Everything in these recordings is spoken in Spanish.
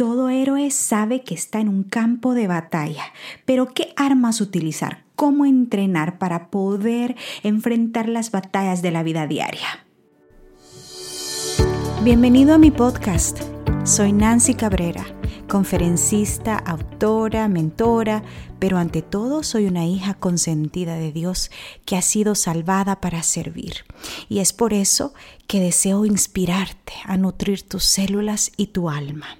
Todo héroe sabe que está en un campo de batalla, pero ¿qué armas utilizar? ¿Cómo entrenar para poder enfrentar las batallas de la vida diaria? Bienvenido a mi podcast. Soy Nancy Cabrera, conferencista, autora, mentora, pero ante todo soy una hija consentida de Dios que ha sido salvada para servir. Y es por eso que deseo inspirarte a nutrir tus células y tu alma.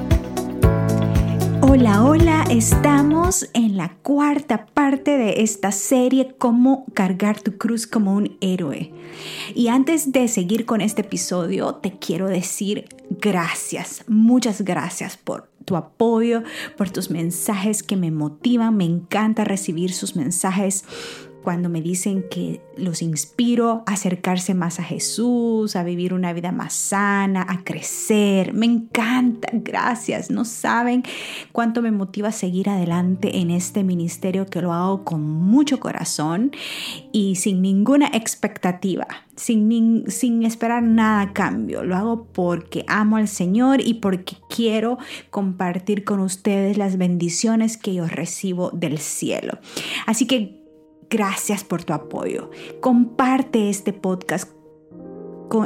Hola, hola, estamos en la cuarta parte de esta serie, Cómo cargar tu cruz como un héroe. Y antes de seguir con este episodio, te quiero decir gracias, muchas gracias por tu apoyo, por tus mensajes que me motivan. Me encanta recibir sus mensajes cuando me dicen que los inspiro a acercarse más a Jesús, a vivir una vida más sana, a crecer. Me encanta, gracias. No saben cuánto me motiva a seguir adelante en este ministerio que lo hago con mucho corazón y sin ninguna expectativa, sin, sin esperar nada a cambio. Lo hago porque amo al Señor y porque quiero compartir con ustedes las bendiciones que yo recibo del cielo. Así que Gracias por tu apoyo. Comparte este podcast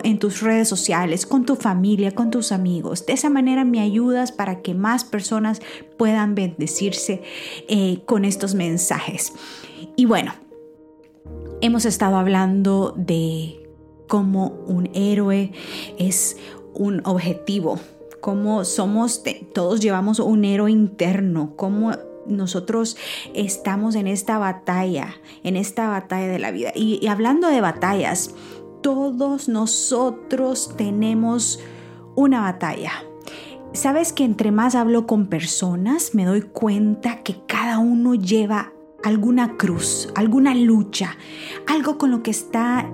en tus redes sociales, con tu familia, con tus amigos. De esa manera me ayudas para que más personas puedan bendecirse eh, con estos mensajes. Y bueno, hemos estado hablando de cómo un héroe es un objetivo, cómo somos, todos llevamos un héroe interno, cómo nosotros estamos en esta batalla, en esta batalla de la vida. Y, hablando de batallas, todos nosotros tenemos una batalla. Sabes que entre más hablo con personas, me doy cuenta que cada uno lleva alguna cruz, alguna lucha, algo con lo que está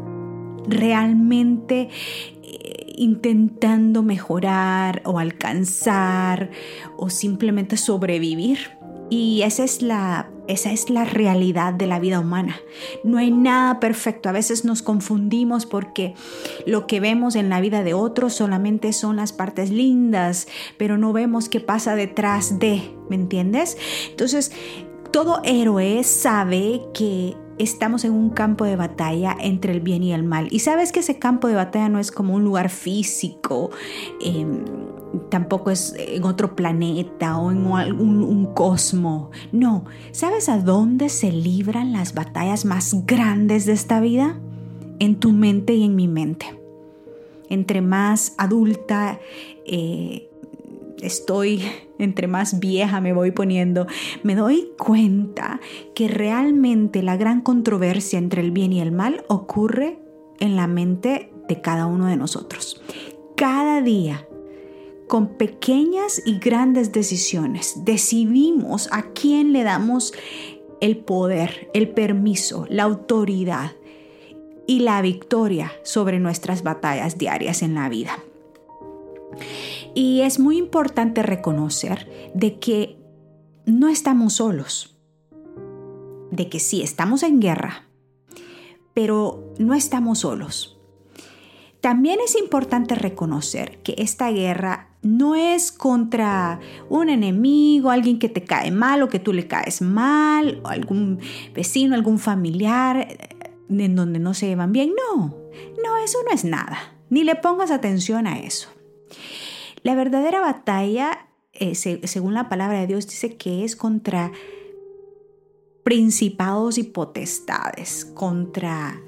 realmente eh, intentando mejorar o alcanzar o simplemente sobrevivir. Y esa es la esa es la realidad de la vida humana. No hay nada perfecto. A veces nos confundimos porque lo que vemos en la vida de otros solamente son las partes lindas, pero no vemos qué pasa detrás de, ¿me entiendes? Entonces, todo héroe sabe que estamos en un campo de batalla entre el bien y el mal. Y sabes que ese campo de batalla no es como un lugar físico. Em, tampoco es en otro planeta o en un, un cosmo. No, ¿sabes a dónde se libran las batallas más grandes de esta vida? En tu mente y en mi mente. Entre más adulta eh, estoy, entre más vieja me voy poniendo, me doy cuenta que realmente la gran controversia entre el bien y el mal ocurre en la mente de cada uno de nosotros. Cada día con pequeñas y grandes decisiones decidimos a quién le damos el poder, el permiso, la autoridad y la victoria sobre nuestras batallas diarias en la vida. Y es muy importante reconocer de que no estamos solos, de que sí, estamos en guerra, pero no estamos solos. También es importante reconocer que esta guerra no es contra un enemigo, alguien que te cae mal o que tú le caes mal, o algún vecino, algún familiar en donde no se llevan bien. No, no, eso no es nada. Ni le pongas atención a eso. La verdadera batalla, eh, según la palabra de Dios, dice que es contra principados y potestades, contra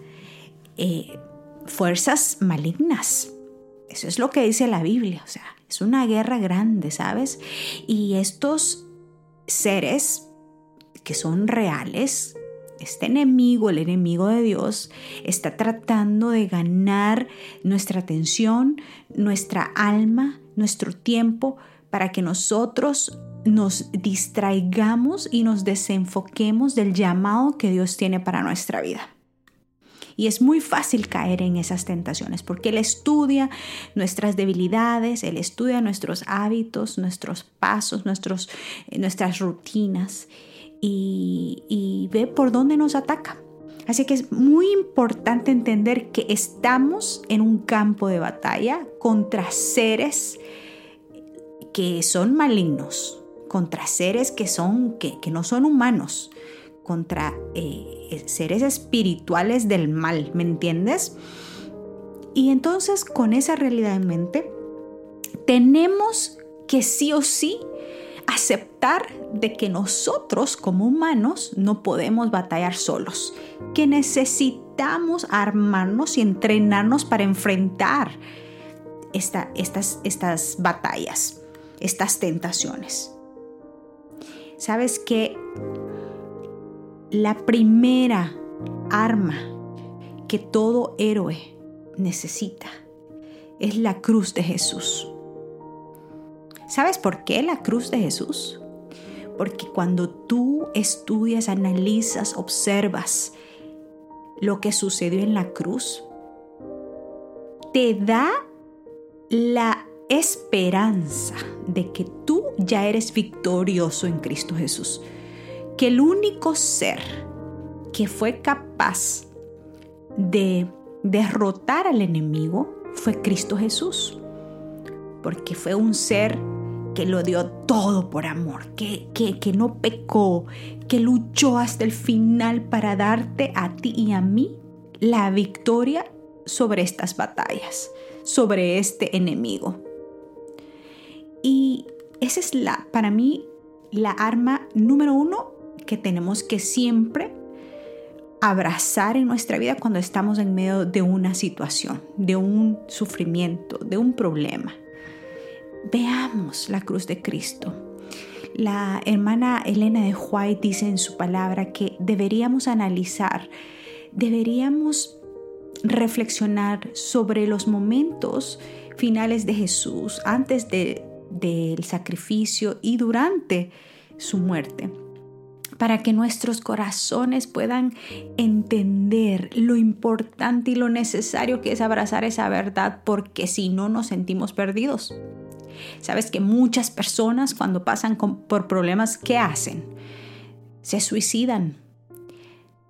eh, fuerzas malignas. Eso es lo que dice la Biblia, o sea, es una guerra grande, ¿sabes? Y estos seres que son reales, este enemigo, el enemigo de Dios, está tratando de ganar nuestra atención, nuestra alma, nuestro tiempo, para que nosotros nos distraigamos y nos desenfoquemos del llamado que Dios tiene para nuestra vida. Y es muy fácil caer en esas tentaciones porque Él estudia nuestras debilidades, Él estudia nuestros hábitos, nuestros pasos, nuestros, eh, nuestras rutinas y, y ve por dónde nos ataca. Así que es muy importante entender que estamos en un campo de batalla contra seres que son malignos, contra seres que, son, que, no son humanos, contra eh, seres espirituales del mal, ¿me entiendes? Y entonces con esa realidad en mente, tenemos que sí o sí aceptar de que nosotros como humanos no podemos batallar solos, que necesitamos armarnos y entrenarnos para enfrentar estas, estas batallas, estas tentaciones. Sabes que la primera arma que todo héroe necesita es la cruz de Jesús. ¿Sabes por qué la cruz de Jesús? Porque cuando tú estudias, analizas, observas lo que sucedió en la cruz, te da la esperanza de que tú ya eres victorioso en Cristo Jesús. Que el único ser que fue capaz de derrotar al enemigo fue Cristo Jesús. Porque fue un ser que lo dio todo por amor, que, que, que no pecó, que luchó hasta el final para darte a ti y a mí la victoria sobre estas batallas, sobre este enemigo. Y esa es la, para mí, la arma número uno que tenemos que siempre abrazar en nuestra vida cuando estamos en medio de una situación, de un sufrimiento, de un problema. Veamos la cruz de Cristo. La hermana Elena de White dice en su palabra que deberíamos analizar, deberíamos reflexionar sobre los momentos finales de Jesús antes del sacrificio y durante su muerte para que nuestros corazones puedan entender lo importante y lo necesario que es abrazar esa verdad, porque si no nos sentimos perdidos. Sabes que muchas personas cuando pasan por problemas, ¿qué hacen? Se suicidan,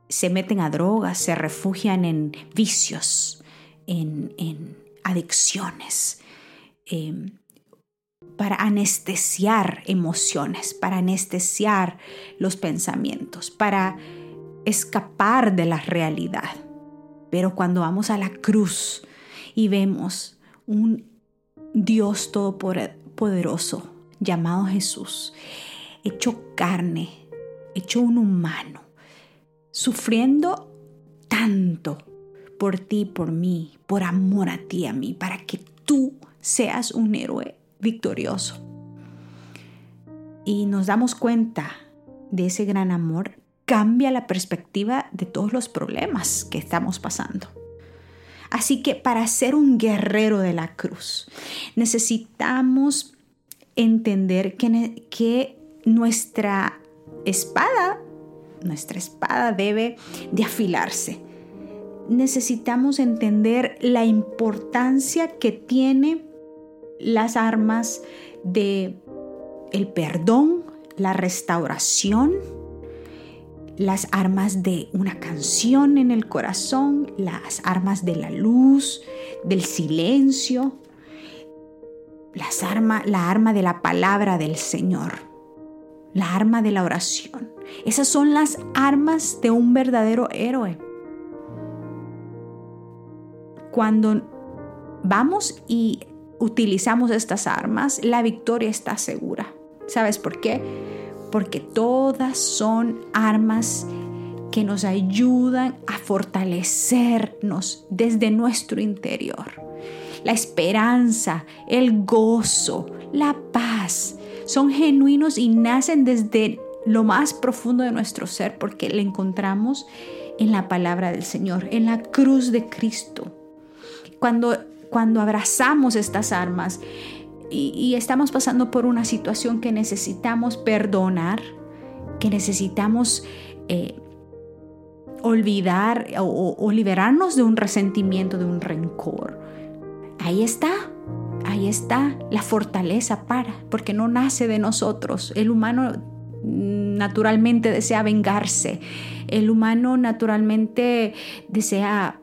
se meten a drogas, se refugian en vicios, en, adicciones, em, para anestesiar emociones, para anestesiar los pensamientos, para escapar de la realidad. Pero cuando vamos a la cruz y vemos un Dios Todopoderoso llamado Jesús, hecho carne, hecho un humano, sufriendo tanto por ti, por mí, por amor a ti, a mí, para que tú seas un héroe victorioso. Y nos damos cuenta de ese gran amor, cambia la perspectiva de todos los problemas que estamos pasando. Así que para ser un guerrero de la cruz, necesitamos entender que, que nuestra espada, nuestra espada debe de afilarse. Necesitamos entender la importancia que tiene las armas de el perdón, la restauración, las armas de una canción en el corazón, las armas de la luz, del silencio, las arma, la arma de la palabra del Señor, la arma de la oración. Esas son las armas de un verdadero héroe. Cuando vamos y utilizamos estas armas, la victoria está segura. ¿Sabes por qué? Porque todas son armas que nos ayudan a fortalecernos desde nuestro interior. La esperanza, el gozo, la paz son genuinos y nacen desde lo más profundo de nuestro ser porque le encontramos en la palabra del Señor, en la cruz de Cristo. Cuando, cuando abrazamos estas armas, y, estamos pasando por una situación que necesitamos perdonar, que necesitamos eh, olvidar o, liberarnos de un resentimiento, de un rencor. Ahí está, ahí está la fortaleza para, porque no nace de nosotros. El humano naturalmente desea vengarse. El humano naturalmente desea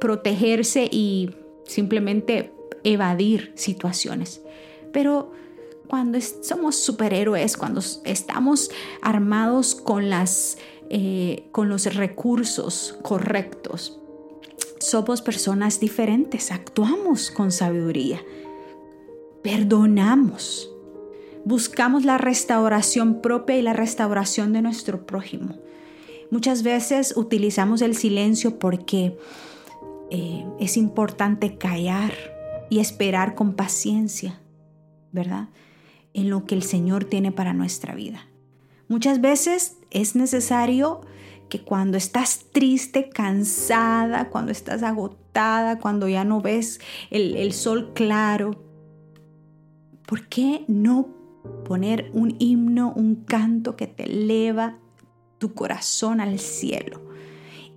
protegerse y simplemente evadir situaciones. Pero cuando somos superhéroes, cuando estamos armados con, las, eh, con los recursos correctos, somos personas diferentes, actuamos con sabiduría, perdonamos, buscamos la restauración propia y la restauración de nuestro prójimo. Muchas veces utilizamos el silencio porque eh, es importante callar y esperar con paciencia, ¿verdad? En lo que el Señor tiene para nuestra vida. Muchas veces es necesario que cuando estás triste, cansada, cuando estás agotada, cuando ya no ves el, sol claro, ¿por qué no poner un himno, un canto que te eleva tu corazón al cielo?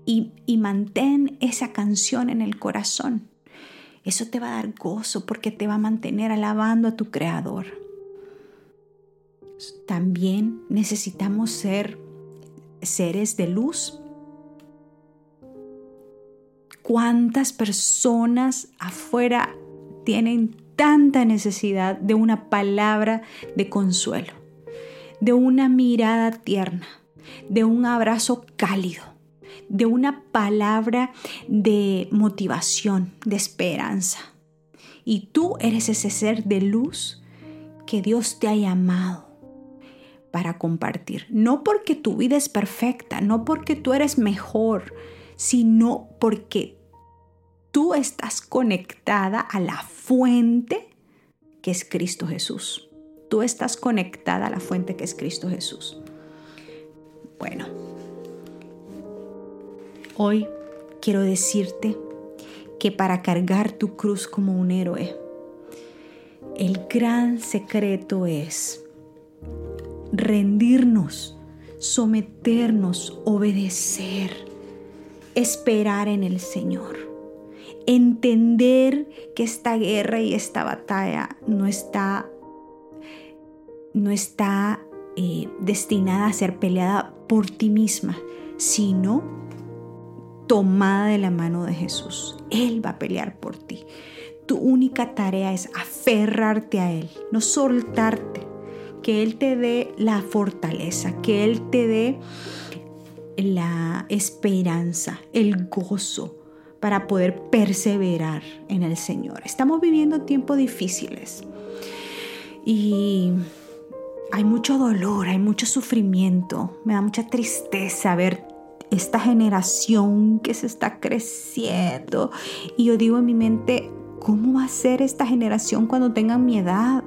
Y mantén esa canción en el corazón. Eso te va a dar gozo porque te va a mantener alabando a tu Creador. También necesitamos ser seres de luz. ¿Cuántas personas afuera tienen tanta necesidad de una palabra de consuelo, de una mirada tierna, de un abrazo cálido? De una palabra de motivación, de esperanza. Y tú eres ese ser de luz que Dios te ha llamado para compartir. No porque tu vida es perfecta, no porque tú eres mejor, sino porque tú estás conectada a la fuente que es Cristo Jesús. Tú estás conectada a la fuente que es Cristo Jesús. Hoy quiero decirte que para cargar tu cruz como un héroe, el gran secreto es rendirnos, someternos, obedecer, esperar en el Señor, entender que esta guerra y esta batalla no está, no está eh, destinada a ser peleada por ti misma, sino tomada de la mano de Jesús. Él va a pelear por ti. Tu única tarea es aferrarte a Él, no soltarte. Que Él te dé la fortaleza, que Él te dé la esperanza, el gozo para poder perseverar en el Señor. Estamos viviendo tiempos difíciles y hay mucho dolor, hay mucho sufrimiento. Me da mucha tristeza ver esta generación que se está creciendo. Y yo digo en mi mente, ¿cómo va a ser esta generación cuando tengan mi edad?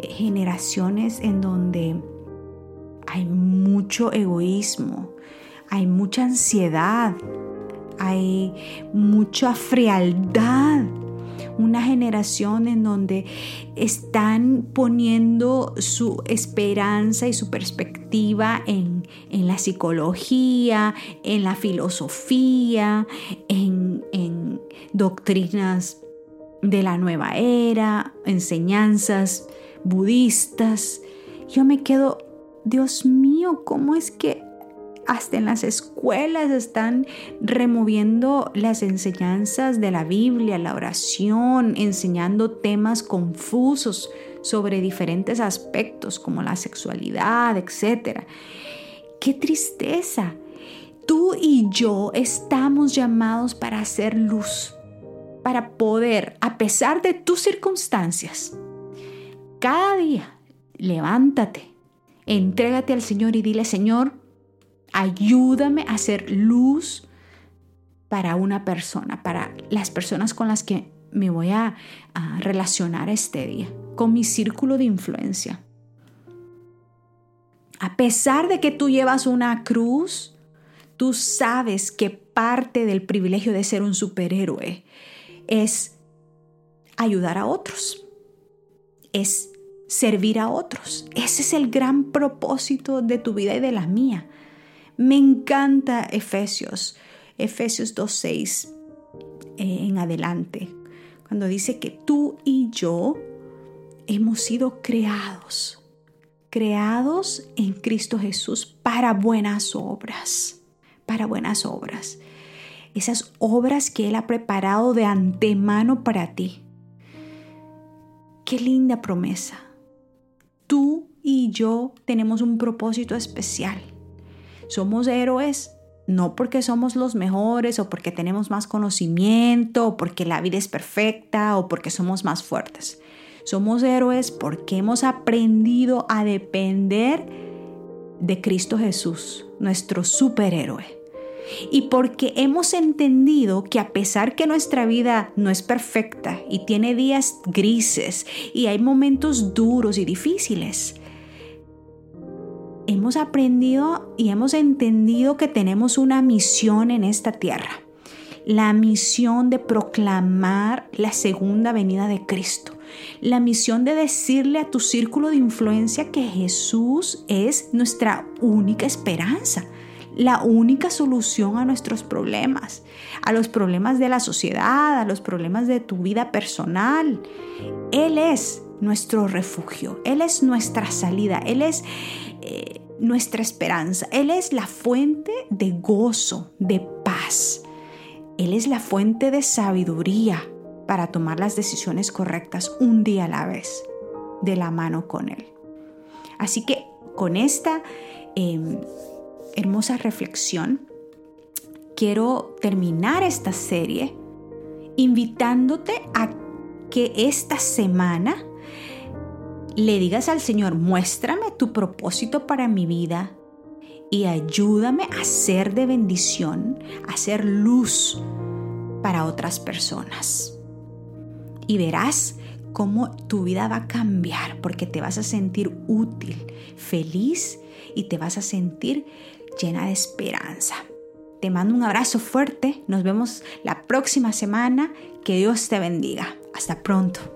Generaciones en donde hay mucho egoísmo, hay mucha ansiedad, hay mucha frialdad una generación en donde están poniendo su esperanza y su perspectiva en, la psicología, en la filosofía, en, en doctrinas de la nueva era, enseñanzas budistas. Yo me quedo, Dios mío, ¿cómo es que hasta en las escuelas están removiendo las enseñanzas de la Biblia, la oración, enseñando temas confusos sobre diferentes aspectos como la sexualidad, etc. ¡Qué tristeza! Tú y yo estamos llamados para hacer luz, para poder, a pesar de tus circunstancias, cada día levántate, entrégate al Señor y dile, Señor, Ayúdame a hacer luz para una persona, para las personas con las que me voy a, relacionar este día, con mi círculo de influencia. A pesar de que tú llevas una cruz, tú sabes que parte del privilegio de ser un superhéroe es ayudar a otros, es servir a otros. Ese es el gran propósito de tu vida y de la mía Me encanta Efesios, Efesios 2.6 eh, en adelante, cuando dice que tú y yo hemos sido creados, creados en Cristo Jesús para buenas obras, para buenas obras. Esas obras que Él ha preparado de antemano para ti. Qué linda promesa. Tú y yo tenemos un propósito especial. Somos héroes no porque somos los mejores o porque tenemos más conocimiento o porque la vida es perfecta o porque somos más fuertes. Somos héroes porque hemos aprendido a depender de Cristo Jesús, nuestro superhéroe. Y porque hemos entendido que a pesar que nuestra vida no es perfecta y tiene días grises y hay momentos duros y difíciles, hemos aprendido y hemos entendido que tenemos una misión en esta tierra. La misión de proclamar la segunda venida de Cristo. La misión de decirle a tu círculo de influencia que Jesús es nuestra única esperanza la única solución a nuestros problemas, a los problemas de la sociedad, a los problemas de tu vida personal. Él es nuestro refugio, Él es nuestra salida, Él es eh, nuestra esperanza, Él es la fuente de gozo, de paz, Él es la fuente de sabiduría para tomar las decisiones correctas un día a la vez, de la mano con Él. Así que con esta... Em, hermosa reflexión, quiero terminar esta serie invitándote a que esta semana le digas al Señor, muéstrame tu propósito para mi vida y ayúdame a ser de bendición, a ser luz para otras personas. Y verás cómo tu vida va a cambiar porque te vas a sentir útil, feliz y te vas a sentir llena de esperanza. Te mando un abrazo fuerte, nos vemos la próxima semana, que Dios te bendiga. Hasta pronto.